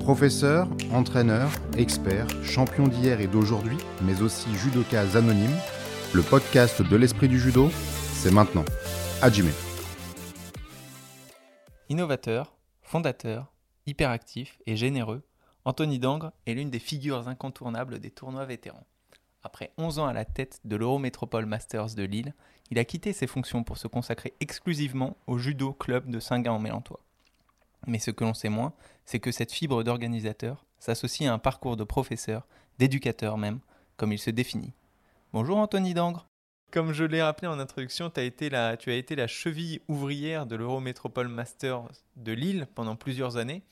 Professeur, entraîneur, expert, champion d'hier et d'aujourd'hui, mais aussi judoka anonyme, le podcast de l'esprit du judo, c'est maintenant. Hajime. Innovateur, fondateur, hyperactif et généreux, Anthony Dangre est l'une des figures incontournables des tournois vétérans. Après 11 ans à la tête de l'Eurométropole Masters de Lille, il a quitté ses fonctions pour se consacrer exclusivement au judo club de Saint-Gall-en-Mélantois. Mais ce que l'on sait moins, c'est que cette fibre d'organisateur s'associe à un parcours de professeur, d'éducateur même, comme il se définit. Bonjour Anthony Dangre. Comme je l'ai rappelé en introduction, as été la, tu as été la cheville ouvrière de l'Eurométropole Masters de Lille pendant plusieurs années.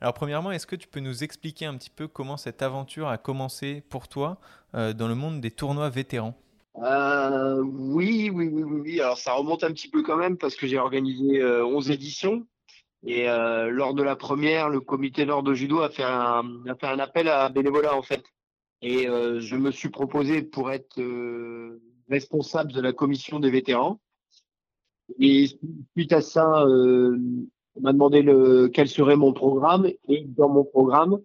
Alors premièrement, est-ce que tu peux nous expliquer un petit peu comment cette aventure a commencé pour toi euh, dans le monde des tournois vétérans? Euh, oui, oui, oui, oui, Alors ça remonte un petit peu quand même parce que j'ai organisé 11 euh, éditions. Et lors de la première, le comité nord de judo a fait un, a fait un appel à bénévolat en fait. Et je me suis proposé pour être responsable de la commission des vétérans. Et suite à ça, on m'a demandé le, quel serait mon programme. Et dans mon programme,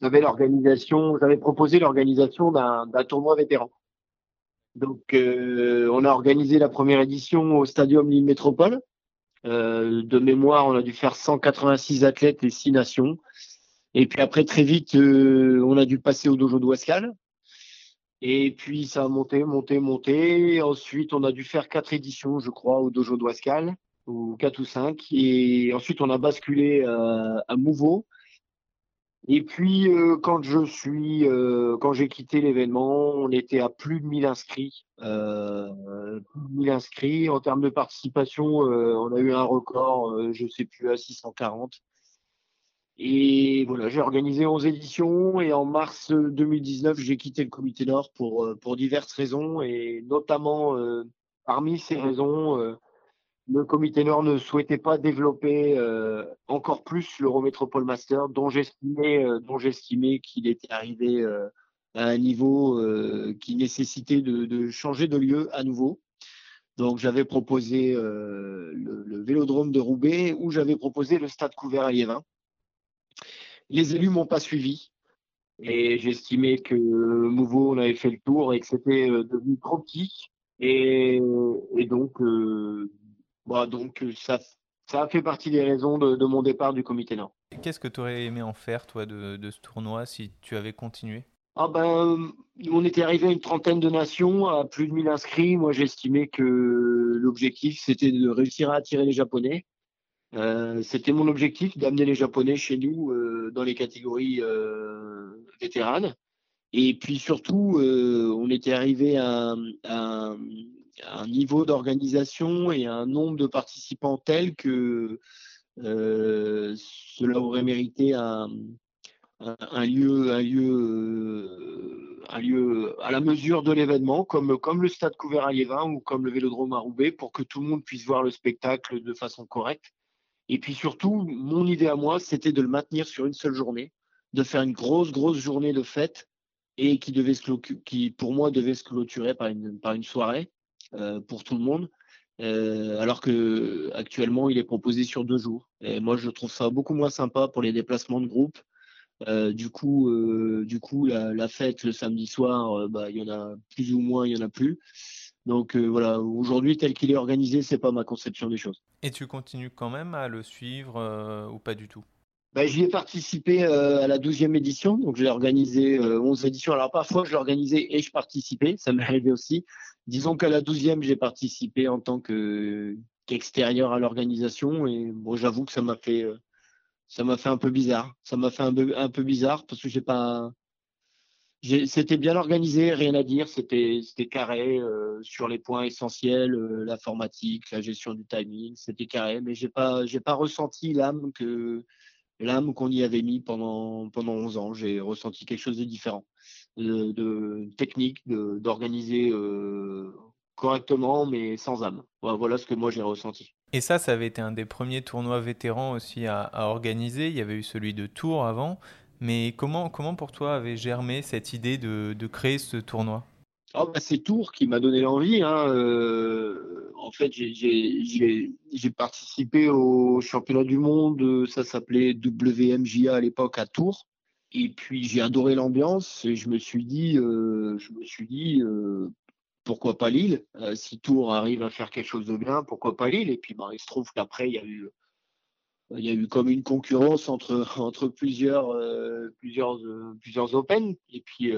j'avais l'organisation, j'avais proposé l'organisation d'un tournoi vétéran. Donc, euh, on a organisé la première édition au Stadium Lille Métropole. Euh, de mémoire, on a dû faire 186 athlètes et 6 nations. Et puis après, très vite, euh, on a dû passer au dojo d'Ouascal. Et puis, ça a monté, monté, monté. Ensuite, on a dû faire quatre éditions, je crois, au dojo d'Ouascal, ou quatre ou cinq. Et ensuite, on a basculé à Mouveau et puis, euh, quand je suis, euh, quand j'ai quitté l'événement, on était à plus de 1000 inscrits. Euh, plus de 1000 inscrits. En termes de participation, euh, on a eu un record, je sais plus, à 640. Et voilà, j'ai organisé 11 éditions et en mars 2019, j'ai quitté le comité Nord pour, pour diverses raisons et notamment parmi ces raisons, le comité Nord ne souhaitait pas développer euh, encore plus l'Eurométropole Master, dont j'estimais, euh, qu'il était arrivé euh, à un niveau qui nécessitait de, changer de lieu à nouveau. Donc j'avais proposé le, le, Vélodrome de Roubaix ou j'avais proposé le Stade couvert à Liévin. Les élus m'ont pas suivi et j'estimais que Mouveau on avait fait le tour et que c'était devenu trop petit. Et, et donc, bah, donc euh, ça, ça a fait partie des raisons de, mon départ du comité Nord. Qu'est-ce que tu aurais aimé en faire, toi, de, ce tournoi si tu avais continué? Ah ben, on était arrivé à une trentaine de nations, à plus de 1000 inscrits. Moi, j'estimais que l'objectif, c'était de réussir à attirer les Japonais. Euh, c'était mon objectif d'amener les Japonais chez nous euh, dans les catégories vétéranes. Et puis surtout, on était arrivé à, à, un niveau d'organisation et un nombre de participants tel que euh, cela aurait mérité un, lieu, un, lieu, euh, un lieu à la mesure de l'événement, comme, comme le stade couvert à Liévin ou comme le vélodrome à Roubaix, pour que tout le monde puisse voir le spectacle de façon correcte. Et puis surtout, mon idée à moi, c'était de le maintenir sur une seule journée, de faire une grosse, grosse journée de fête et qui, devait se qui pour moi devait se clôturer par une, par une soirée. Euh, pour tout le monde. Euh, alors que actuellement il est proposé sur deux jours. Et moi je trouve ça beaucoup moins sympa pour les déplacements de groupe. Euh, du coup, du coup la, fête le samedi soir, bah, il y en a plus ou moins, il y en a plus. Donc voilà, aujourd'hui tel qu'il est organisé, c'est pas ma conception des choses. Et tu continues quand même à le suivre ou pas du tout? Bah, J'y ai participé à la 12e édition, donc j'ai organisé 11 éditions. Alors parfois je l'organisais et je participais, ça m'est arrivé aussi. Disons qu'à la douzième, j'ai participé en tant qu'extérieur à l'organisation et bon, j'avoue que ça m'a fait euh, ça m'a fait un peu bizarre. Ça m'a fait un peu, bizarre parce que j'ai pas c'était bien organisé, rien à dire. C'était carré euh, sur les points essentiels, euh, l'informatique, la gestion du timing, c'était carré. Mais j'ai pas j'ai pas ressenti l'âme que l'âme qu'on y avait mis pendant pendant 11 ans. J'ai ressenti quelque chose de différent de, technique, d'organiser euh, correctement, mais sans âme. Voilà, ce que moi j'ai ressenti. Et ça, ça avait été un des premiers tournois vétérans aussi à, organiser. Il y avait eu celui de Tours avant. Mais comment, comment pour toi avait germé cette idée de, de créer ce tournoi? Oh bah C'est Tours qui m'a donné l'envie. Hein. Euh, en fait, j'ai participé au championnat du monde, ça s'appelait WMJA à l'époque à Tours. Et puis j'ai adoré l'ambiance et je me suis dit, je me suis dit pourquoi pas Lille Si Tours arrive à faire quelque chose de bien, pourquoi pas Lille Et puis bah, il se trouve qu'après, il y a eu comme une concurrence entre, plusieurs, plusieurs, plusieurs Open. Et puis,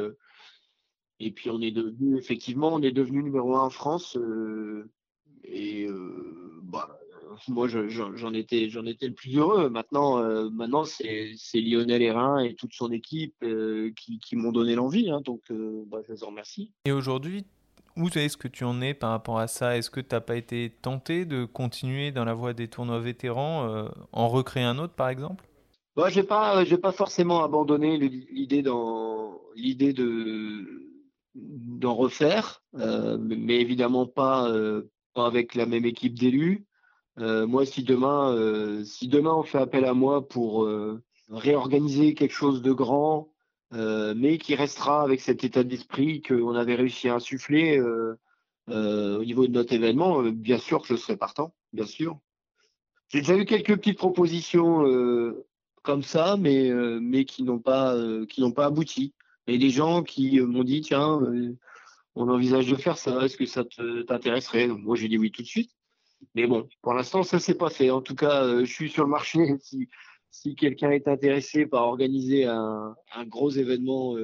et puis on est devenu, effectivement, on est devenu numéro un en France. Euh, et euh, bah, moi, j'en étais, j'en étais le plus heureux. Maintenant, euh, maintenant c'est Lionel Hérin et toute son équipe qui, qui m'ont donné l'envie. Hein, donc, bah, je les en remercie. Et aujourd'hui, où est-ce que tu en es par rapport à ça? Est-ce que tu n'as pas été tenté de continuer dans la voie des tournois vétérans, en recréer un autre par exemple? Bah, Je n'ai pas, pas forcément abandonné l'idée l'idée de d'en refaire, euh, mais évidemment pas, euh, pas avec la même équipe d'élus. Euh, moi, si demain, si demain on fait appel à moi pour réorganiser quelque chose de grand, mais qui restera avec cet état d'esprit qu'on avait réussi à insuffler au niveau de notre événement, bien sûr que je serai partant, bien sûr. J'ai déjà eu quelques petites propositions comme ça, mais, mais qui n'ont pas, qui n'ont pas abouti. Et des gens qui euh, m'ont dit tiens, euh, on envisage de faire ça, est-ce que ça t'intéresserait? Moi j'ai dit oui tout de suite. Mais bon, pour l'instant ça s'est pas fait. En tout cas, euh, je suis sur le marché. Si, si quelqu'un est intéressé par organiser un, gros événement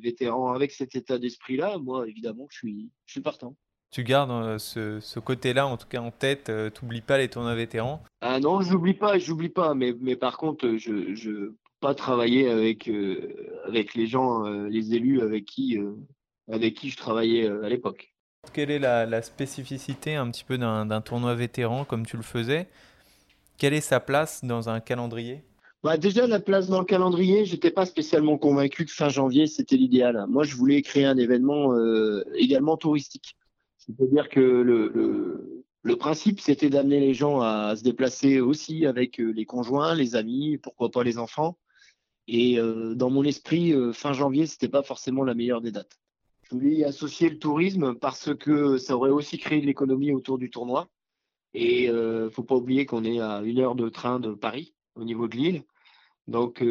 vétéran avec cet état d'esprit-là, moi évidemment je suis, je suis partant. Tu gardes ce, côté-là, en tout cas en tête, tu n'oublies pas les tournois vétérans? Ah non, je n'oublie pas, j'oublie pas, mais, mais par contre, je, je, pas travailler avec, euh, avec les gens, euh, les élus avec qui, euh, avec qui je travaillais à l'époque. Quelle est la, spécificité un petit peu d'un tournoi vétéran comme tu le faisais? Quelle est sa place dans un calendrier? Bah déjà, la place dans le calendrier, j'étais pas spécialement convaincu que fin janvier, c'était l'idéal. Moi, je voulais créer un événement également touristique. C'est-à-dire que le, le, le principe, c'était d'amener les gens à se déplacer aussi avec les conjoints, les amis, pourquoi pas les enfants. Et euh, dans mon esprit, euh, fin janvier, c'était pas forcément la meilleure des dates. Je voulais y associer le tourisme parce que ça aurait aussi créé de l'économie autour du tournoi. Et ne euh, faut pas oublier qu'on est à une heure de train de Paris, au niveau de l'île. Donc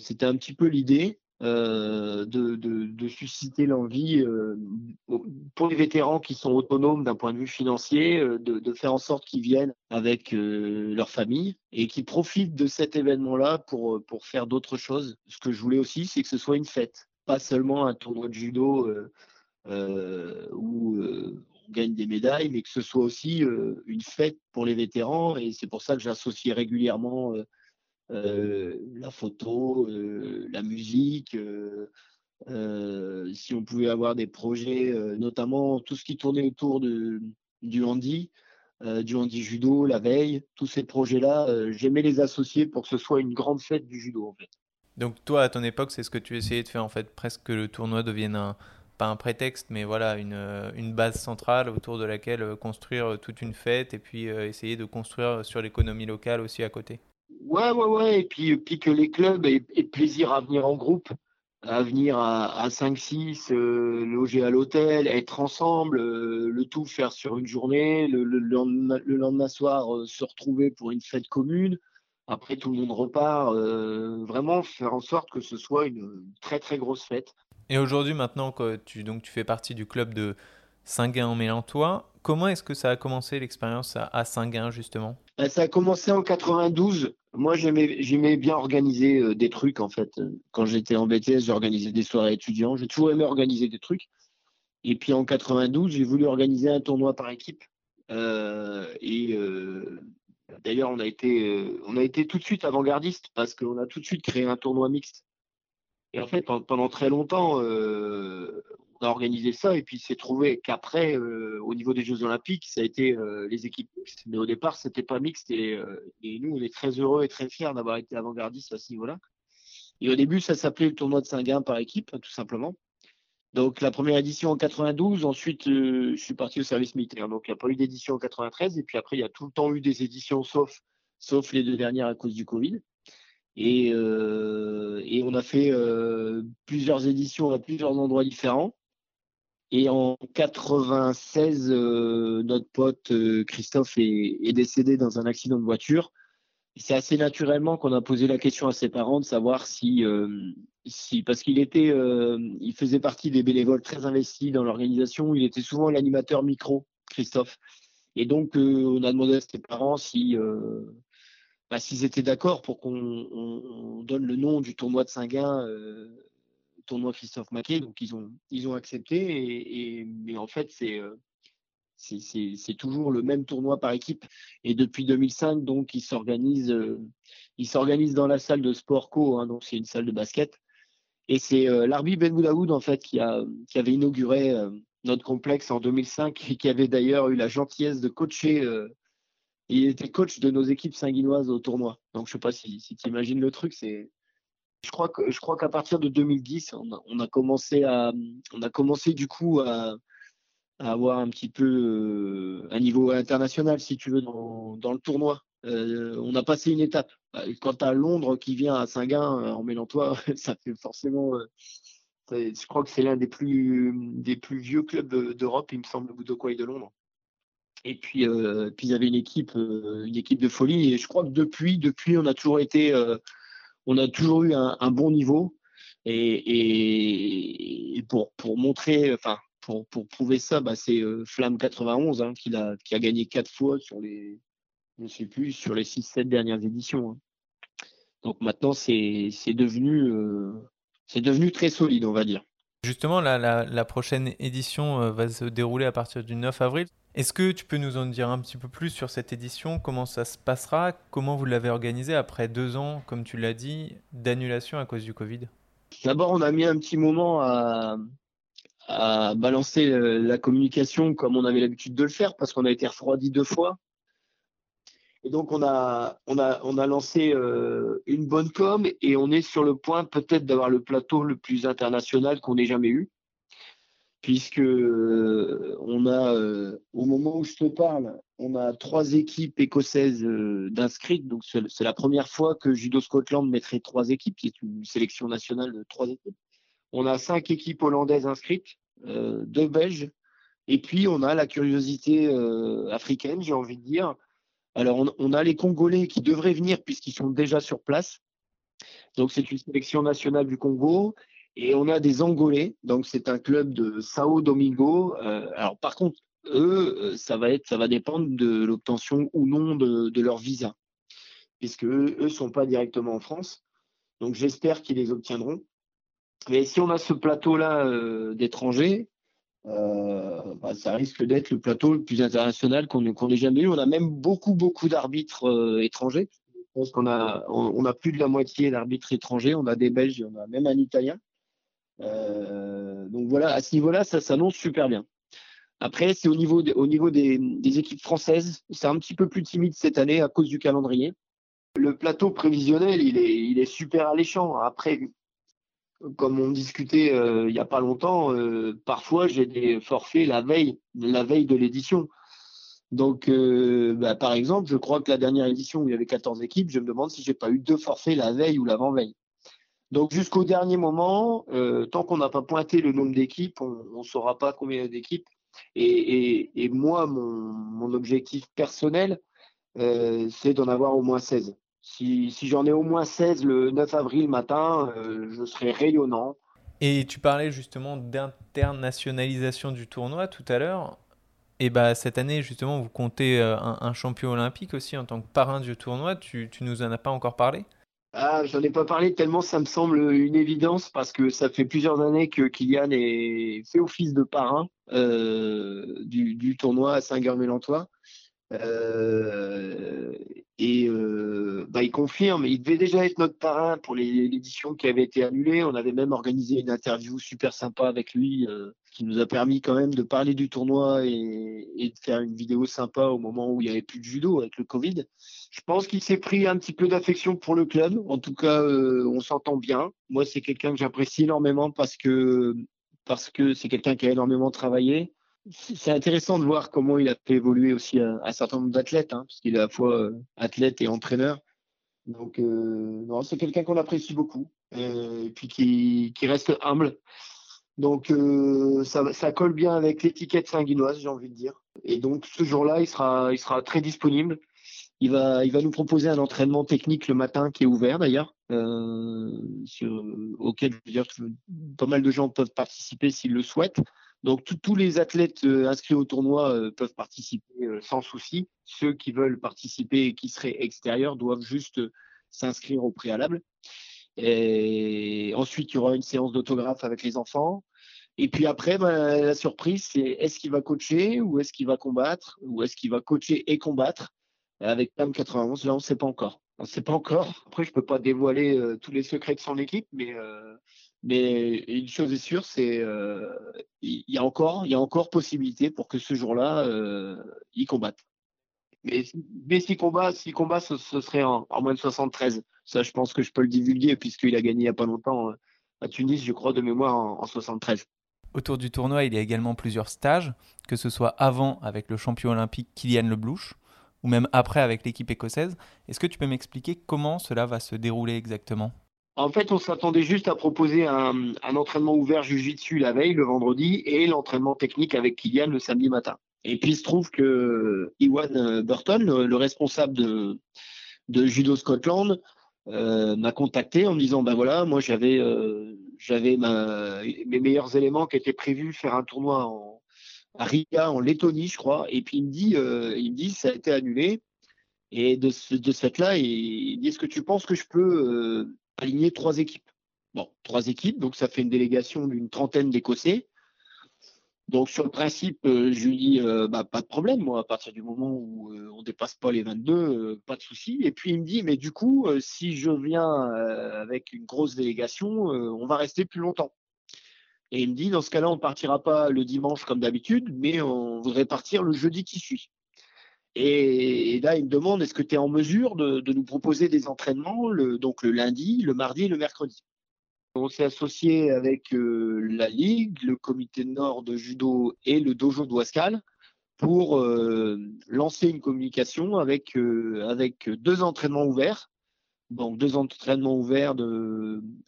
c'était un petit peu l'idée. Euh, de, susciter l'envie euh, pour les vétérans qui sont autonomes d'un point de vue financier, euh, de, faire en sorte qu'ils viennent avec leur famille et qu'ils profitent de cet événement-là pour, pour faire d'autres choses. Ce que je voulais aussi, c'est que ce soit une fête, pas seulement un tournoi de judo où on gagne des médailles, mais que ce soit aussi une fête pour les vétérans. Et c'est pour ça que j'associe régulièrement la photo, euh, la musique. Euh, si on pouvait avoir des projets, notamment tout ce qui tournait autour du handi, du handi judo, la veille, tous ces projets-là, j'aimais les associer pour que ce soit une grande fête du judo en fait. Donc toi, à ton époque, c'est ce que tu essayais de faire en fait, presque que le tournoi devienne un, pas un prétexte, mais voilà, une, base centrale autour de laquelle construire toute une fête et puis essayer de construire sur l'économie locale aussi à côté. Ouais, ouais, ouais. Et puis, puis que les clubs aient, plaisir à venir en groupe, à venir à, 5-6, euh, loger à l'hôtel, être ensemble, euh, le tout faire sur une journée, le, lendemain, soir euh, se retrouver pour une fête commune. Après, tout le monde repart. vraiment faire en sorte que ce soit une très, très grosse fête. Et aujourd'hui, maintenant que tu, donc, tu fais partie du club de Saint-Gain en Mélantois, comment est-ce que ça a commencé l'expérience à, Saint-Gain, justement? Bah, Ça a commencé en 92 moi, j'aimais bien organiser euh, des trucs, en fait. Quand j'étais en BTS, j'organisais des soirées étudiants. J'ai toujours aimé organiser des trucs. Et puis en 92, j'ai voulu organiser un tournoi par équipe. Euh, et euh, d'ailleurs, on, a été, on a été tout de suite avant-gardiste parce qu'on a tout de suite créé un tournoi mixte. Et en fait, pendant très longtemps, on a organisé ça et puis c'est trouvé qu'après, euh, au niveau des Jeux Olympiques, ça a été euh, les équipes mixtes. Mais au départ, c'était pas mixte euh, et, nous, on est très heureux et très fiers d'avoir été avant-gardistes à ce niveau-là. Et au début, ça s'appelait le tournoi de Saint-Gain par équipe, tout simplement. Donc la première édition en 92, ensuite je suis parti au service militaire. Donc il n'y a pas eu d'édition en 93 et puis après il y a tout le temps eu des éditions sauf, les deux dernières à cause du Covid. Et on a fait plusieurs éditions à plusieurs endroits différents. Et en 96, notre pote Christophe est, décédé dans un accident de voiture. C'est assez naturellement qu'on a posé la question à ses parents de savoir si, si parce qu'il était, il faisait partie des bénévoles très investis dans l'organisation. Il était souvent l'animateur micro, Christophe. Et donc, on a demandé à ses parents si bah, s'ils étaient d'accord pour qu'on donne le nom du tournoi de Saint-Gain, euh, tournoi Christophe Maquet. Donc ils ont, ils ont accepté. Et, mais en fait, euh, c'est c'est toujours le même tournoi par équipe. Et depuis 2005, donc, il s'organise euh, s'organise dans la salle de Sport Co. Hein, donc c'est une salle de basket. Et c'est euh, l'Arbi Ben Boudaoud, en fait, qui, a, qui avait inauguré notre complexe en 2005 et qui avait d'ailleurs eu la gentillesse de coacher il était coach de nos équipes sanguinoises au tournoi. Donc je sais pas si, tu imagines le truc, c'est je crois que je crois qu'à partir de 2010, on a, commencé à on a commencé du coup à, avoir un petit peu euh, un niveau international si tu veux dans, le tournoi. Euh, on a passé une étape. Quand tu as Londres qui vient à Saint-Gain euh, en Mélantois, ça fait forcément je crois que c'est l'un des plus des plus vieux clubs d'Europe, il me semble, le Boudokwai de Londres. Et puis, euh, puis avait une équipe, une équipe de folie. Et je crois que depuis, depuis, on a toujours été, on a toujours eu un, bon niveau. Et, pour, pour montrer, enfin, pour, pour prouver ça, bah, c'est Flamme 91 hein, qui, a, qui a gagné quatre fois sur les, je sais plus, sur les 6-7 dernières éditions. Hein. Donc maintenant, c'est devenu, c'est devenu très solide, on va dire. Justement, la, la, la prochaine édition va se dérouler à partir du 9 avril. Est-ce que tu peux nous en dire un petit peu plus sur cette édition? Comment ça se passera? Comment vous l'avez organisée après deux ans, comme tu l'as dit, d'annulation à cause du Covid? D'abord, on a mis un petit moment à, balancer la communication comme on avait l'habitude de le faire parce qu'on a été refroidi deux fois. Et donc, on a lancé euh, une bonne com et on est sur le point peut-être d'avoir le plateau le plus international qu'on ait jamais eu puisque euh, on a, euh, au moment où je te parle, on a trois équipes écossaises euh, d'inscrites. Donc c'est la première fois que Judo Scotland mettrait trois équipes, qui est une sélection nationale de trois équipes. On a cinq équipes hollandaises inscrites, deux belges, et puis on a la curiosité africaine, j'ai envie de dire. Alors on, a les Congolais qui devraient venir puisqu'ils sont déjà sur place. Donc c'est une sélection nationale du Congo. Et on a des Angolais, donc c'est un club de Sao Domingo. Euh, alors par contre, eux, euh, ça va être, ça va dépendre de l'obtention ou non de, leur visa, puisque eux, eux sont pas directement en France. Donc j'espère qu'ils les obtiendront. Mais si on a ce plateau-là euh, d'étrangers, bah, ça risque d'être le plateau le plus international qu'on ait jamais eu. On a même beaucoup, beaucoup d'arbitres étrangers. Je pense qu'on a, on, a plus de la moitié d'arbitres étrangers. On a des Belges, on a même un Italien. Euh, donc voilà, à ce niveau-là, ça s'annonce super bien. Après, c'est au niveau, au niveau des, équipes françaises, c'est un petit peu plus timide cette année à cause du calendrier. Le plateau prévisionnel, il est, super alléchant. Après, comme on discutait euh, il n'y a pas longtemps, euh, parfois j'ai des forfaits la veille, la veille de l'édition. Donc, bah, par exemple, je crois que la dernière édition où il y avait 14 équipes, je me demande si j'ai pas eu deux forfaits la veille ou l'avant-veille. Donc jusqu'au dernier moment, euh, tant qu'on n'a pas pointé le nombre d'équipes, on ne saura pas combien d'équipes. Et, moi, mon, objectif personnel, euh, c'est d'en avoir au moins 16. Si, j'en ai au moins 16 le 9 avril matin, euh, je serai rayonnant. Et tu parlais justement d'internationalisation du tournoi tout à l'heure. Et bah cette année, justement, vous comptez un, champion olympique aussi en tant que parrain du tournoi. Tu, tu nous en as pas encore parlé? Ah, j'en ai pas parlé tellement ça me semble une évidence parce que ça fait plusieurs années que Kylian est fait office de parrain euh, du, tournoi à Saint-Germain-Lantois. Euh, et euh, bah, il confirme, il devait déjà être notre parrain pour l'édition qui avait été annulée. On avait même organisé une interview super sympa avec lui, euh, qui nous a permis quand même de parler du tournoi et, et, de faire une vidéo sympa au moment où il n'y avait plus de judo avec le Covid. Je pense qu'il s'est pris un petit peu d'affection pour le club. En tout cas, euh, on s'entend bien. Moi, c'est quelqu'un que j'apprécie énormément parce que parce que c'est quelqu'un qui a énormément travaillé c'est intéressant de voir comment il a fait évoluer aussi un, certain nombre d'athlètes, hein, parce qu'il est à la fois euh, athlète et entraîneur. Donc, euh, c'est quelqu'un qu'on apprécie beaucoup, euh, et puis qui, reste humble. Donc ça, colle bien avec l'étiquette sanguinoise, j'ai envie de dire. Et donc ce jour-là, il sera, très disponible. Il va, nous proposer un entraînement technique le matin qui est ouvert d'ailleurs, auquel pas mal de gens peuvent participer s'ils le souhaitent. Donc tous les athlètes euh, inscrits au tournoi euh, peuvent participer euh, sans souci. Ceux qui veulent participer et qui seraient extérieurs doivent juste s'inscrire au préalable. Et ensuite, il y aura une séance d'autographe avec les enfants. Et puis après, bah, la surprise, c'est est-ce qu'il va coacher ou est-ce qu'il va combattre ou est-ce qu'il va coacher et combattre avec PAM 91 Là, on ne sait pas encore. On ne sait pas encore. Après, je ne peux pas dévoiler tous les secrets de son équipe, mais mais une chose est sûre, c'est euh, il y a encore, il y a encore possibilité pour que ce jour-là, euh, il combatte. Mais, mais s'il combat, s'il combat, ce, serait en, moins de 73. Ça, je pense que je peux le divulguer puisqu'il a gagné il n'y a pas longtemps euh, à Tunis, je crois, de mémoire en, en 73. Autour du tournoi, il y a également plusieurs stages, que ce soit avant avec le champion olympique Kylian Leblouch, ou même après avec l'équipe écossaise. Est-ce que tu peux m'expliquer comment cela va se dérouler exactement? En fait, on s'attendait juste à proposer un, entraînement ouvert Jiu-Jitsu la veille, le vendredi, et l'entraînement technique avec Kylian le samedi matin. Et puis, il se trouve que Iwan Burton, le, responsable de, Judo Scotland, euh, m'a contacté en me disant, ben voilà, moi j'avais euh, mes meilleurs éléments qui étaient prévus faire un tournoi à Riga, en Lettonie, je crois. Et puis il me dit, euh, il me dit, ça a été annulé. Et de ce, de ce fait-là, il, dit, est-ce que tu penses que je peux aligner trois équipes. Bon, trois équipes, donc ça fait une délégation d'une trentaine d'Écossais. Donc sur le principe, euh, je lui dis euh, bah, pas de problème, moi, à partir du moment où euh, on dépasse pas les 22, pas de souci. Et puis il me dit, mais du coup, si je viens avec une grosse délégation, on va rester plus longtemps. Et il me dit, dans ce cas-là, on ne partira pas le dimanche comme d'habitude, mais on voudrait partir le jeudi qui suit. Et, là, il me demande est-ce que tu es en mesure de, nous proposer des entraînements le, donc le lundi, le mardi et le mercredi? On s'est associé avec euh, la Ligue, le comité nord de judo et le dojo de pour euh, lancer une communication avec, euh, avec deux entraînements ouverts. Donc deux entraînements ouverts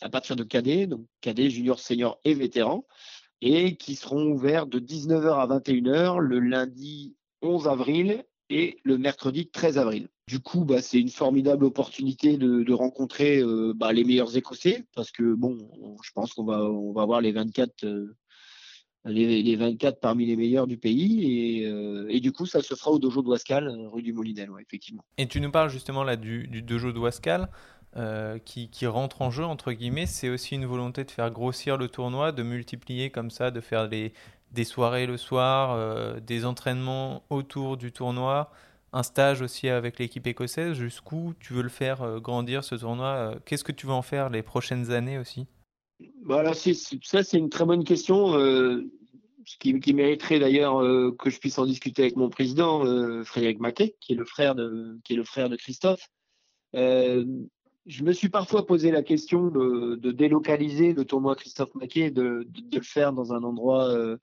à partir de cadet, donc cadet, junior, senior et vétéran, et qui seront ouverts de 19h à 21h le lundi 11 avril et le mercredi 13 avril. Du coup, bah, c'est une formidable opportunité de, rencontrer euh, bah, les meilleurs Écossais parce que bon, je pense qu'on va on va voir les 24 euh, les, 24 parmi les meilleurs du pays euh, et, du coup, ça se fera au dojo d'Ouascal, rue du Molinel, effectivement. Et tu nous parles justement là du, dojo d'Ouascal. qui, qui, rentre en jeu, entre guillemets, c'est aussi une volonté de faire grossir le tournoi, de multiplier comme ça, de faire les, des soirées le soir, euh, des entraînements autour du tournoi, un stage aussi avec l'équipe écossaise. Jusqu'où tu veux le faire euh, grandir ce tournoi euh, Qu'est-ce que tu veux en faire les prochaines années aussi? Voilà, ça c'est une très bonne question, ce qui, mériterait d'ailleurs que je puisse en discuter avec mon président Frédéric Maquet, qui est le frère de, qui est le frère de Christophe. je me suis parfois posé la question de, délocaliser le tournoi Christophe Maquet, de, le faire dans un endroit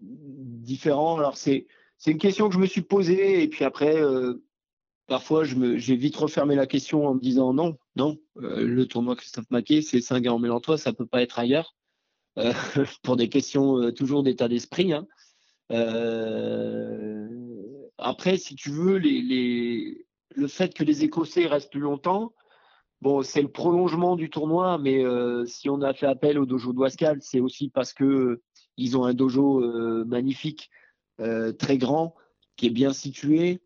différent. Alors, c'est, une question que je me suis posée. Et puis après, euh, parfois, j'ai vite refermé la question en me disant non, non, euh, le tournoi Christophe Maquet, c'est Saint-Guerre-en-Mélantois, ça peut pas être ailleurs. Euh, pour des questions toujours d'état d'esprit. Hein. après, si tu veux, les, les, le fait que les Écossais restent plus longtemps, Bon, c'est le prolongement du tournoi, mais si on a fait appel au dojo d'Ouascal, c'est aussi parce que ils ont un dojo euh, magnifique, euh, très grand, qui est bien situé.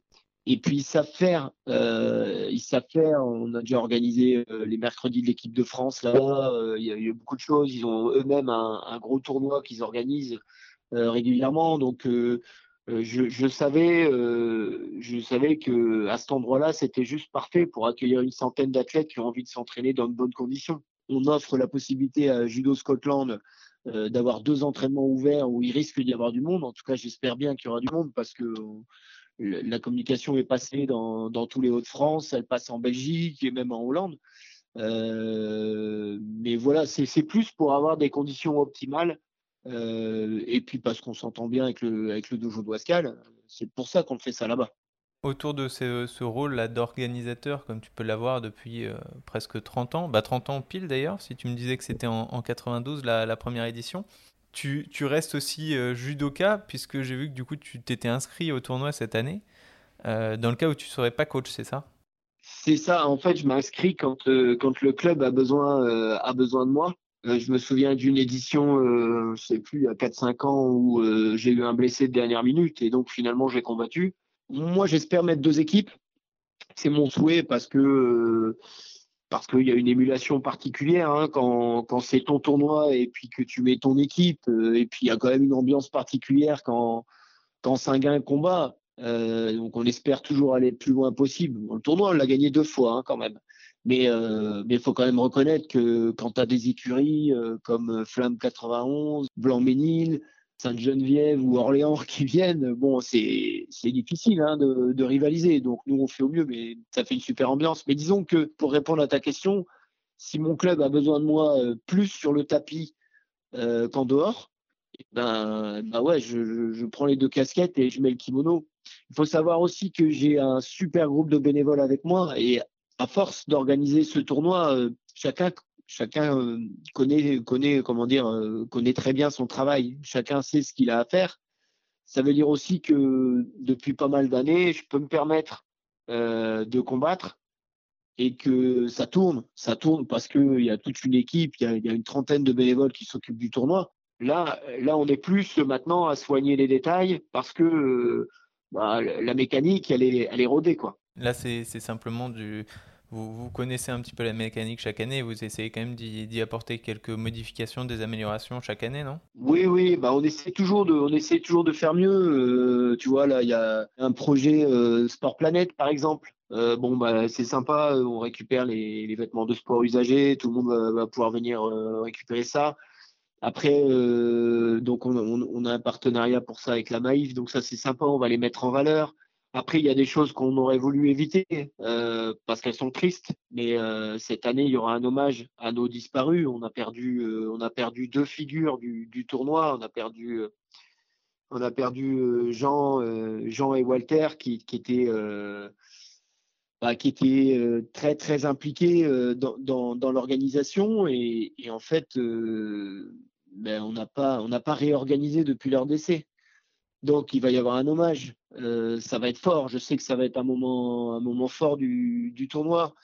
Et puis ils savent faire, euh, ils savent faire. On a déjà organisé les mercredis de l'équipe de France là. Il y, a eu beaucoup de choses. Ils ont eux-mêmes un, gros tournoi qu'ils organisent régulièrement. Donc je, savais, je savais que cet endroit-là, c'était juste parfait pour accueillir une centaine d'athlètes qui ont envie de s'entraîner dans de bonnes conditions. On offre la possibilité à Judo Scotland euh, d'avoir deux entraînements ouverts où il risque d'y avoir du monde. En tout cas, j'espère bien qu'il y aura du monde parce que la communication est passée dans, tous les Hauts-de-France, elle passe en Belgique et même en Hollande. Euh, mais voilà, c'est plus pour avoir des conditions optimales. Euh, et puis parce qu'on s'entend bien avec le, avec le dojo d'Ouascal, c'est pour ça qu'on fait ça là-bas. Autour de ce, rôle-là d'organisateur, comme tu peux l'avoir depuis euh, presque 30 ans, bah 30 ans pile d'ailleurs, si tu me disais que c'était en, 92 la, première édition, tu, restes aussi euh, judoka, puisque j'ai vu que du coup tu t'étais inscrit au tournoi cette année, euh, dans le cas où tu ne serais pas coach, c'est ça? C'est ça, en fait je m'inscris quand, quand le club a besoin, a besoin de moi. je me souviens d'une édition, je sais plus, il y a 4-5 ans, où j'ai eu un blessé de dernière minute, et donc finalement j'ai combattu. Moi, j'espère mettre deux équipes. C'est mon souhait parce que parce qu'il y a une émulation particulière hein, quand, quand c'est ton tournoi et puis que tu mets ton équipe. Euh, et puis il y a quand même une ambiance particulière quand, quand un combat. Euh, donc on espère toujours aller le plus loin possible. le tournoi, on l'a gagné deux fois hein, quand même. Mais euh, il faut quand même reconnaître que quand tu as des écuries comme Flamme 91, Blanc-Ménil, Sainte-Geneviève ou Orléans qui viennent, bon, c'est difficile hein, de, rivaliser. Donc nous, on fait au mieux, mais ça fait une super ambiance. Mais disons que pour répondre à ta question, si mon club a besoin de moi euh, plus sur le tapis euh, qu'en dehors, eh ben, ben ouais, je, prends les deux casquettes et je mets le kimono. Il faut savoir aussi que j'ai un super groupe de bénévoles avec moi et à force d'organiser ce tournoi, euh, chacun chacun euh, connaît, connaît, comment dire, euh, connaît très bien son travail. Chacun sait ce qu'il a à faire. Ça veut dire aussi que depuis pas mal d'années, je peux me permettre euh, de combattre et que ça tourne. Ça tourne parce qu'il y a toute une équipe, il y a, une trentaine de bénévoles qui s'occupent du tournoi. Là, là, on est plus maintenant à soigner les détails parce que bah, la mécanique, elle est, elle est rodée. Quoi. Là, c'est simplement du, vous, connaissez un petit peu la mécanique chaque année, vous essayez quand même d'y apporter quelques modifications, des améliorations chaque année, non? Oui, oui, bah on essaie toujours de, on essaie toujours de faire mieux. Euh, tu vois, là, il y a un projet euh, Sport Planète, par exemple. Euh, bon, bah, c'est sympa, on récupère les, vêtements de sport usagés, tout le monde va, pouvoir venir récupérer ça. Après, donc on, on, a un partenariat pour ça avec la Maïf, donc ça c'est sympa, on va les mettre en valeur. Après, il y a des choses qu'on aurait voulu éviter euh, parce qu'elles sont tristes. Mais euh, cette année, il y aura un hommage à nos disparus. On a perdu, euh, on a perdu deux figures du, tournoi. On a perdu, on a perdu Jean, Jean et Walter qui, étaient, bah, qui étaient très très impliqués dans, l'organisation. Et, et, en fait, ben, on n'a pas, on n'a pas réorganisé depuis leur décès. Donc, il va y avoir un hommage. Euh, ça va être fort. Je sais que ça va être un moment, fort du, tournoi.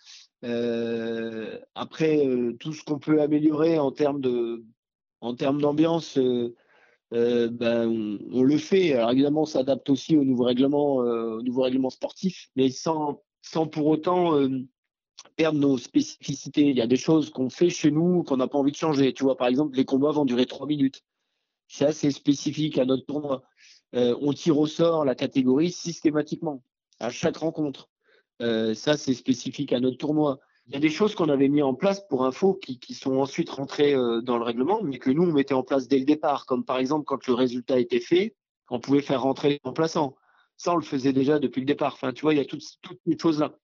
Euh, après, euh, tout ce qu'on peut améliorer en termes d'ambiance, ben, on, le fait. Alors évidemment, on s'adapte aussi au nouveau règlement, sportif, mais sans, sans pour autant perdre nos spécificités. Il y a des choses qu'on fait chez nous qu'on n'a pas envie de changer. Tu vois, par exemple, les combats vont durer trois minutes. C'est assez spécifique à notre tournoi. Euh, on tire au sort la catégorie systématiquement à chaque rencontre. Euh, ça, c'est spécifique à notre tournoi. Il y a des choses qu'on avait mis en place pour info qui, sont ensuite rentrées euh, dans le règlement, mais que nous, on mettait en place dès le départ. Comme par exemple, quand le résultat était fait, on pouvait faire rentrer les remplaçants. Ça, on le faisait déjà depuis le départ. Enfin, tu vois, il y a toutes, toutes ces choses-là.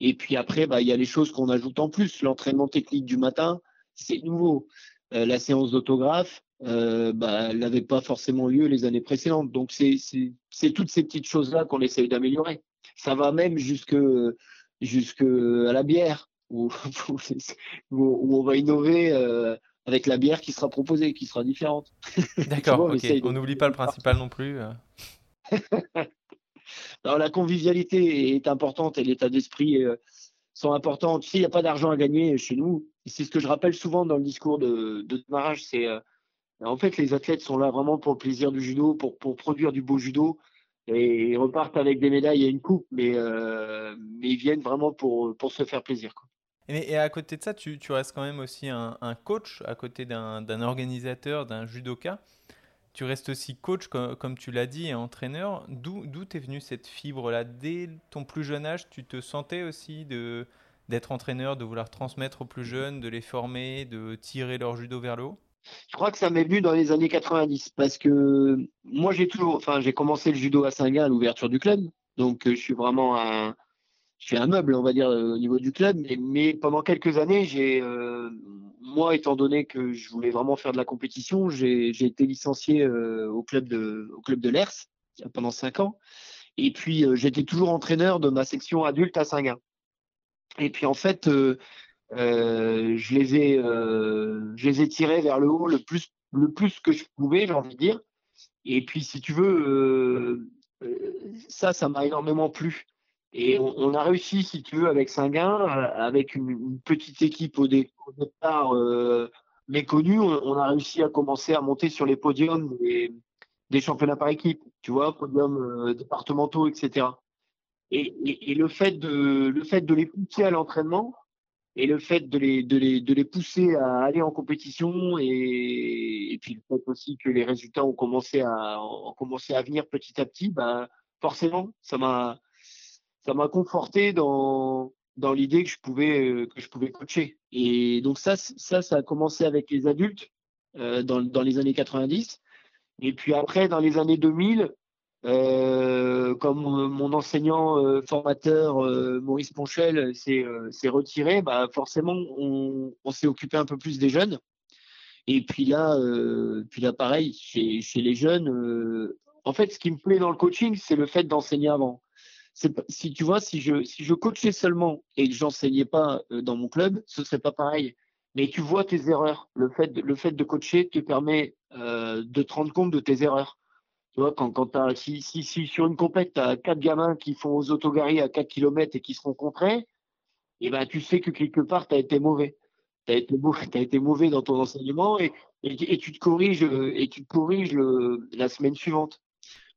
Et puis après, bah, il y a les choses qu'on ajoute en plus. L'entraînement technique du matin, c'est nouveau. la séance d'autographe, euh, bah, n'avait pas forcément lieu les années précédentes. Donc c'est toutes ces petites choses-là qu'on essaye d'améliorer. Ça va même jusque, jusque à la bière, où, où, on va innover euh, avec la bière qui sera proposée, qui sera différente. D'accord, on n'oublie pas le principal non plus. Euh. Alors, la convivialité est importante et l'état d'esprit euh, sont importants. Tu sais, il n'y a pas d'argent à gagner chez nous. C'est ce que je rappelle souvent dans le discours de, de démarrage, c'est en fait, les athlètes sont là vraiment pour le plaisir du judo, pour, pour produire du beau judo et ils repartent avec des médailles et une coupe, mais, euh, mais ils viennent vraiment pour, pour se faire plaisir. Quoi. Et, à côté de ça, tu, tu restes quand même aussi un, un coach, à côté d'un organisateur, d'un judoka. Tu restes aussi coach, comme, comme tu l'as dit, et entraîneur. D'où t'es venue cette fibre-là? Dès ton plus jeune âge, tu te sentais aussi d'être entraîneur, de vouloir transmettre aux plus jeunes, de les former, de tirer leur judo vers le haut? Je crois que ça m'est venu dans les années 90 parce que moi j'ai toujours, enfin j'ai commencé le judo à Saint-Gall à l'ouverture du club, donc euh, je suis vraiment un, je suis un meuble on va dire au niveau du club, mais, pendant quelques années j'ai, euh, moi étant donné que je voulais vraiment faire de la compétition, j'ai été licencié euh, au club de, au club de l'ERS pendant cinq ans. Et puis, j'étais toujours entraîneur de ma section adulte à Saint-Guin. Et puis, en fait, je, les ai, je les ai tirés vers le haut le plus, le plus que je pouvais, j'ai envie de dire. Et puis, si tu veux, ça, ça m'a énormément plu. Et on, a réussi, si tu veux, avec Saint-Guin, avec une, petite équipe au, départ méconnue, on, a réussi à commencer à monter sur les podiums des championnats par équipe, tu vois, podiums euh, départementaux, etc. Et, le, fait de, le fait de les pousser à l'entraînement et le fait de les, de, les, de les pousser à aller en compétition et, puis le fait aussi que les résultats ont commencé à, ont commencé à venir petit à petit, bah, forcément, ça m'a ça m'a conforté dans, dans l'idée que je pouvais que je pouvais coacher. Et donc ça, ça, ça a commencé avec les adultes euh, dans, dans les années 90. Et puis après, dans les années 2000, euh, comme mon enseignant euh, formateur euh, Maurice Ponchel s'est retiré, bah forcément on, on s'est occupé un peu plus des jeunes. Et puis là, puis là pareil, chez, chez les jeunes, en fait, ce qui me plaît dans le coaching, c'est le fait d'enseigner avant. Si tu vois, si je, si je coachais seulement et que j'enseignais pas dans mon club, ce serait pas pareil mais tu vois tes erreurs. Le fait de, le fait de coacher te permet euh, de te rendre compte de tes erreurs. Tu vois, quand, quand as, si, si, si, sur une compète, tu as quatre gamins qui font aux autogaries à 4 km et qui se rencontraient, et eh ben, tu sais que quelque part, tu as été mauvais. Tu as, été mauvais, dans ton enseignement et, et, tu te corriges, et tu te corriges le, la semaine suivante.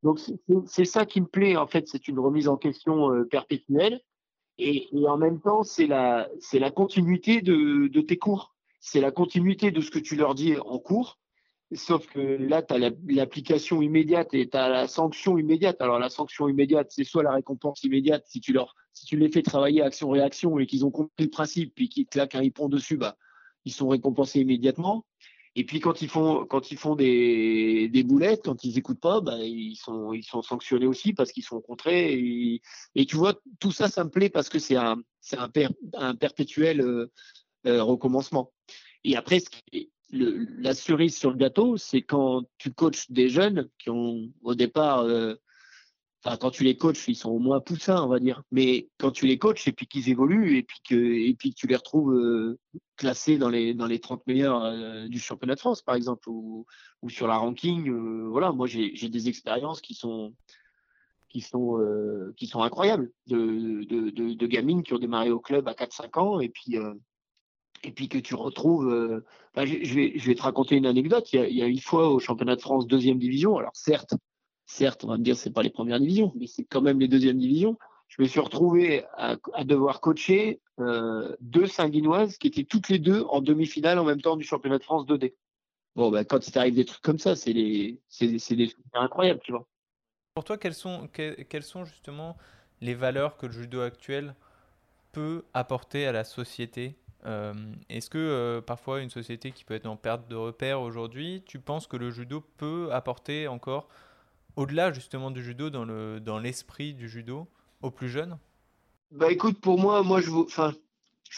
Donc, c'est ça qui me plaît, en fait, c'est une remise en question euh, perpétuelle. Et, en même temps, c'est la, la continuité de, de tes cours. C'est la continuité de ce que tu leur dis en cours. Sauf que là, tu as l'application immédiate et tu as la sanction immédiate. Alors, la sanction immédiate, c'est soit la récompense immédiate, si tu, leur, si tu les fais travailler action-réaction et qu'ils ont compris le principe, puis qu'ils claquent un ripon dessus, bah, ils sont récompensés immédiatement. Et puis quand ils font quand ils font des, des boulettes, quand ils écoutent pas, bah, ils sont ils sont sanctionnés aussi parce qu'ils sont contrés. Et, tu vois, tout ça, ça me plaît parce que c'est un un, un perpétuel euh, euh, recommencement. Et après, ce qui, le, la cerise sur le gâteau, c'est quand tu coaches des jeunes qui ont au départ euh, Enfin, quand tu les coaches, ils sont au moins poussins, on va dire. Mais quand tu les coaches et puis qu'ils évoluent et puis que, et puis que tu les retrouves euh, classés dans les, dans les 30 meilleurs euh, du championnat de France, par exemple, ou, ou sur la ranking, voilà, moi j'ai des expériences qui sont, qui sont, qui sont incroyables de, de, de, de, gamines qui ont démarré au club à 4-5 ans et puis, et puis que tu retrouves. je, vais, je vais te raconter une anecdote. Il y, a, une fois au championnat de France deuxième division, alors certes, certes, on va me dire, c'est pas les premières divisions, mais c'est quand même les deuxièmes divisions. Je me suis retrouvé à, devoir coacher euh, deux Saint-Guinoises qui étaient toutes les deux en demi-finale en même temps du championnat de France 2D. Bon, ben, quand il t'arrive des trucs comme ça, c'est des, trucs incroyables, tu vois. Pour toi, quelles sont, justement les valeurs que le judo actuel peut apporter à la société? euh, Est-ce que euh, parfois une société qui peut être en perte de repères aujourd'hui, tu penses que le judo peut apporter encore au-delà justement du judo, dans, le, dans l'esprit du judo, aux plus jeunes? Bah écoute, pour moi, moi je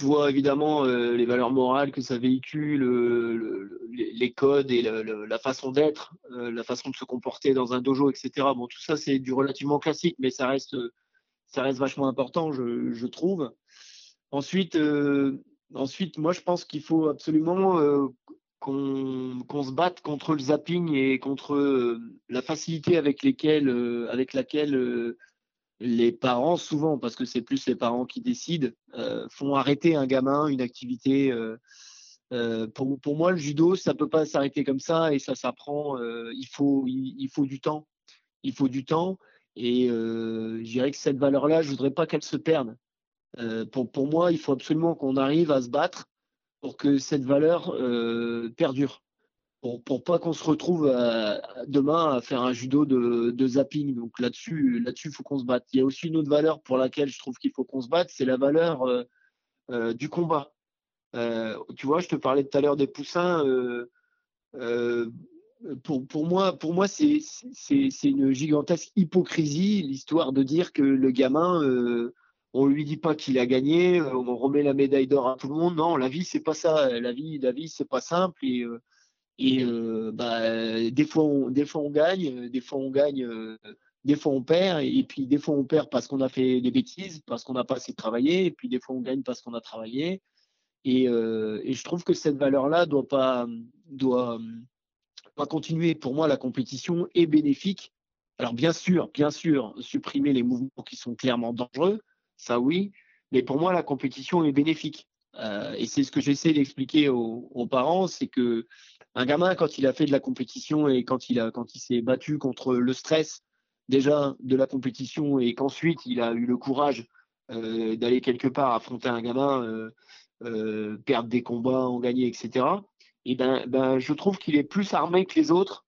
vois, évidemment euh, les valeurs morales que ça véhicule, les codes et la façon d'être, euh, la façon de se comporter dans un dojo, etc. Bon, tout ça c'est du relativement classique, mais ça reste, ça reste vachement important, je, trouve. Ensuite, euh, ensuite, moi je pense qu'il faut absolument qu'on se batte contre le zapping et contre euh, la facilité avec, euh, laquelle euh, les parents, souvent, parce que c'est plus les parents qui décident, font arrêter un gamin, une activité. Pour, moi, le judo, ça peut pas s'arrêter comme ça et ça s'apprend. il, faut, il, faut du temps. Il faut du temps. Et je dirais que cette valeur-là, je voudrais pas qu'elle se perde. Pour, pour moi, il faut absolument qu'on arrive à se battre pour que cette valeur euh, perdure. Pour, pour pas qu'on se retrouve demain à faire un judo de, zapping. Donc là-dessus, là-dessus, faut qu'on se batte. Il y a aussi une autre valeur pour laquelle je trouve qu'il faut qu'on se batte, c'est la valeur euh, euh, du combat. tu vois, je te parlais tout à l'heure des poussins. pour, pour, moi, pour moi c'est une gigantesque hypocrisie, l'histoire de dire que le gamin on lui dit pas qu'il a gagné, euh, on remet la médaille d'or à tout le monde. Non, la vie c'est pas ça. La vie, la vie c'est pas simple et euh, et euh, bah, des fois on, des fois on gagne, des fois on gagne des fois on perd, et, puis des fois on perd parce qu'on a fait des bêtises, parce qu'on n'a pas assez travaillé, et puis des fois on gagne parce qu'on a travaillé. Et, euh, et, je trouve que cette valeur-là doit pas, doit pas continuer. Pour moi, la compétition est bénéfique. Alors bien sûr, bien sûr, supprimer les mouvements qui sont clairement dangereux, ça oui. Mais pour moi, la compétition est bénéfique. Euh, et c'est ce que j'essaie d'expliquer aux, parents, c'est que un gamin, quand il a fait de la compétition et quand il s'est battu contre le stress déjà de la compétition et qu'ensuite il a eu le courage euh, d'aller quelque part affronter un gamin, euh, perdre des combats, en gagner, etc. Et ben, ben je trouve qu'il est plus armé que les autres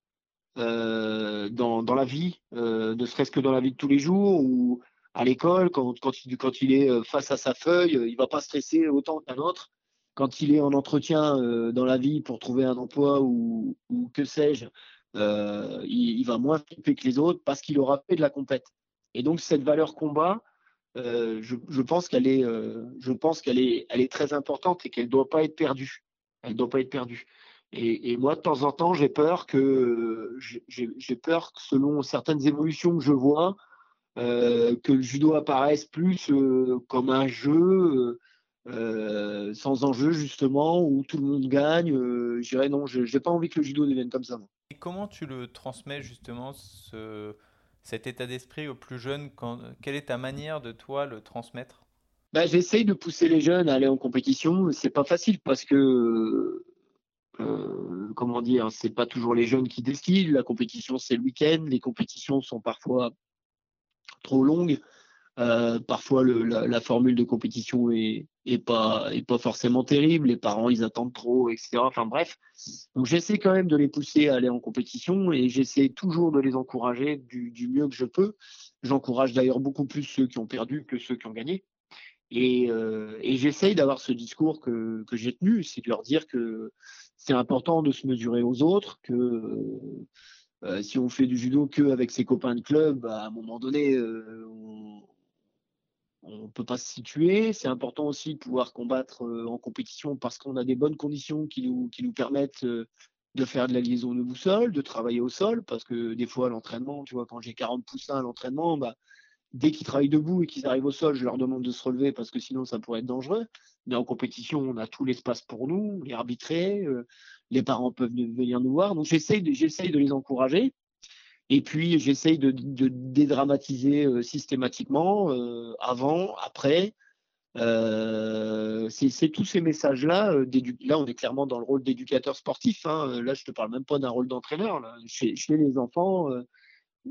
dans, la vie, ne serait-ce que dans la vie de tous les jours ou à l'école, quand, quand, il, est face à sa feuille, il va pas stresser autant qu'un autre. Quand il est en entretien dans la vie pour trouver un emploi ou, ou que sais-je, euh, il, il, va moins flipper que les autres parce qu'il aura fait de la compète. Et donc cette valeur combat, euh, je, je, pense qu'elle est, euh, je pense qu'elle est, elle est très importante et qu'elle ne doit pas être perdue. Elle doit pas être perdue. Et, et, moi, de temps en temps, j'ai peur que, j'ai peur que selon certaines évolutions que je vois, euh, que le judo apparaisse plus euh, comme un jeu euh, sans enjeu justement où tout le monde gagne. je dirais non, je n'ai pas envie que le judo devienne comme ça. Et comment tu le transmets justement ce, cet état d'esprit aux plus jeunes? Quand, Quelle est ta manière de toi le transmettre? Bah, J'essaye de pousser les jeunes à aller en compétition. C'est pas facile parce que, euh, comment dire, c'est pas toujours les jeunes qui décident. La compétition, c'est le week-end. Les compétitions sont parfois trop longues. Euh, parfois, la, formule de compétition est, pas, forcément terrible. Les parents, ils attendent trop, etc. Enfin bref. Donc, j'essaie quand même de les pousser à aller en compétition et j'essaie toujours de les encourager du, mieux que je peux. J'encourage d'ailleurs beaucoup plus ceux qui ont perdu que ceux qui ont gagné. Et, euh, j'essaye d'avoir ce discours que, que j'ai tenu, c'est de leur dire que c'est important de se mesurer aux autres, que euh, si on fait du judo que avec ses copains de club, bah, à un moment donné, euh, on, ne peut pas se situer. C'est important aussi de pouvoir combattre en compétition parce qu'on a des bonnes conditions qui nous, qui nous permettent de faire de la liaison de boussole, de travailler au sol, parce que des fois à l'entraînement, tu vois, quand j'ai 40 poussins à l'entraînement, bah, dès qu'ils travaillent debout et qu'ils arrivent au sol, je leur demande de se relever parce que sinon ça pourrait être dangereux. Mais en compétition, on a tout l'espace pour nous, les arbitrer, les parents peuvent venir nous voir. Donc j'essaye de, de les encourager. Et puis, j'essaye de, dédramatiser euh, systématiquement, euh, avant, après. Euh, c'est tous ces messages-là. Euh, là, on est clairement dans le rôle d'éducateur sportif. Hein. Là, je te parle même pas d'un rôle d'entraîneur. Chez, les enfants, euh,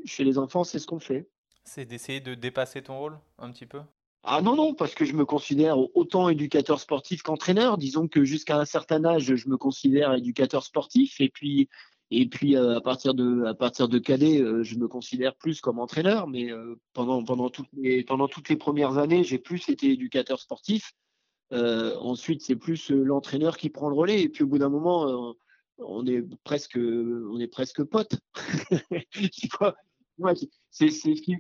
chez les enfants, c'est ce qu'on fait. C'est d'essayer de dépasser ton rôle un petit peu? Ah non, non, parce que je me considère autant éducateur sportif qu'entraîneur. Disons que jusqu'à un certain âge, je me considère éducateur sportif. Et puis, et puis euh, à partir de à partir de cadet, euh, je me considère plus comme entraîneur, mais euh, pendant pendant toutes les pendant toutes les premières années, j'ai plus été éducateur sportif. ensuite, c'est plus l'entraîneur qui prend le relais. Et puis au bout d'un moment, on est presque on presque potes. c'est ce qui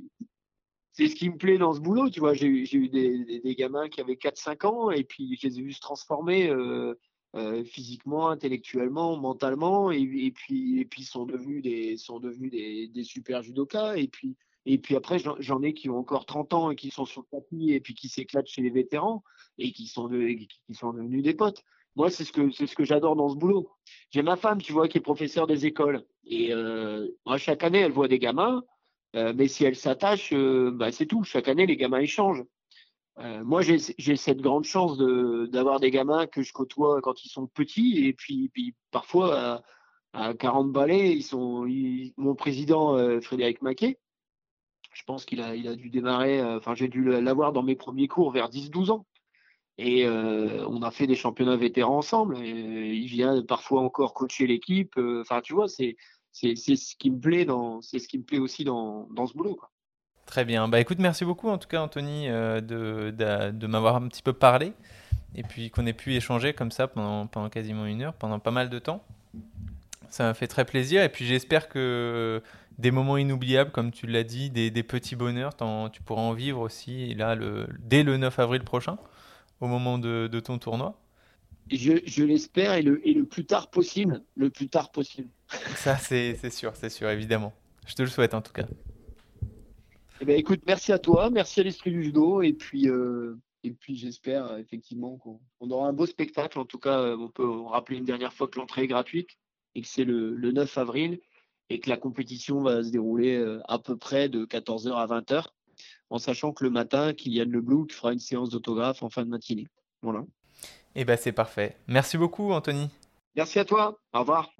c'est ce qui me plaît dans ce boulot, tu vois. J'ai eu des, des, des, gamins qui avaient 4-5 ans et puis je les ai vus se transformer. Euh, euh, physiquement, intellectuellement, mentalement, et, puis et puis sont devenus des sont devenus des, des super judokas. Et puis et puis après, j'en ai qui ont encore 30 ans et qui sont sur le tapis et puis qui s'éclatent chez les vétérans et qui sont de, qui sont devenus des potes. Moi, c'est ce que c'est ce que j'adore dans ce boulot. J'ai ma femme, tu vois, qui est professeure des écoles et euh, moi chaque année, elle voit des gamins. Euh, mais si elle s'attache, euh, bah, c'est tout. Chaque année, les gamins ils changent. Euh, moi, j'ai cette grande chance d'avoir des gamins que je côtoie quand ils sont petits, et puis, puis parfois à, à 40 balais, ils sont. Mon président Frédéric Maquet, je pense qu'il a, il a dû démarrer. Enfin, j'ai dû l'avoir dans mes premiers cours vers 10-12 ans. Et euh, on a fait des championnats vétérans ensemble. Et il vient parfois encore coacher l'équipe. Enfin, tu vois, c'est c'est ce qui me plaît dans, c'est ce qui me plaît aussi dans, dans ce boulot. Très bien. Bah écoute, merci beaucoup en tout cas Anthony euh, de, de, de m'avoir un petit peu parlé et puis qu'on ait pu échanger comme ça pendant, pendant quasiment une heure, pendant pas mal de temps. Ça m'a fait très plaisir et puis j'espère que des moments inoubliables, comme tu l'as dit, des, des, petits bonheurs, tu pourras en vivre aussi là, le, dès le 9 avril prochain, au moment de, de ton tournoi. Je, je l'espère et le, et le plus tard possible. Le plus tard possible. Ça, c'est sûr, c'est sûr, évidemment. Je te le souhaite en tout cas. Eh ben, écoute, merci à toi, merci à l'esprit du judo, et puis, euh, et puis j'espère euh, effectivement qu'on aura un beau spectacle. En tout cas, euh, on peut rappeler une dernière fois que l'entrée est gratuite et que c'est le, le 9 avril et que la compétition va se dérouler à peu près de 14h à 20h, en sachant que le matin, Kylian Leblouc fera une séance d'autographe en fin de matinée. Voilà. Eh ben c'est parfait. Merci beaucoup, Anthony. Merci à toi. Au revoir.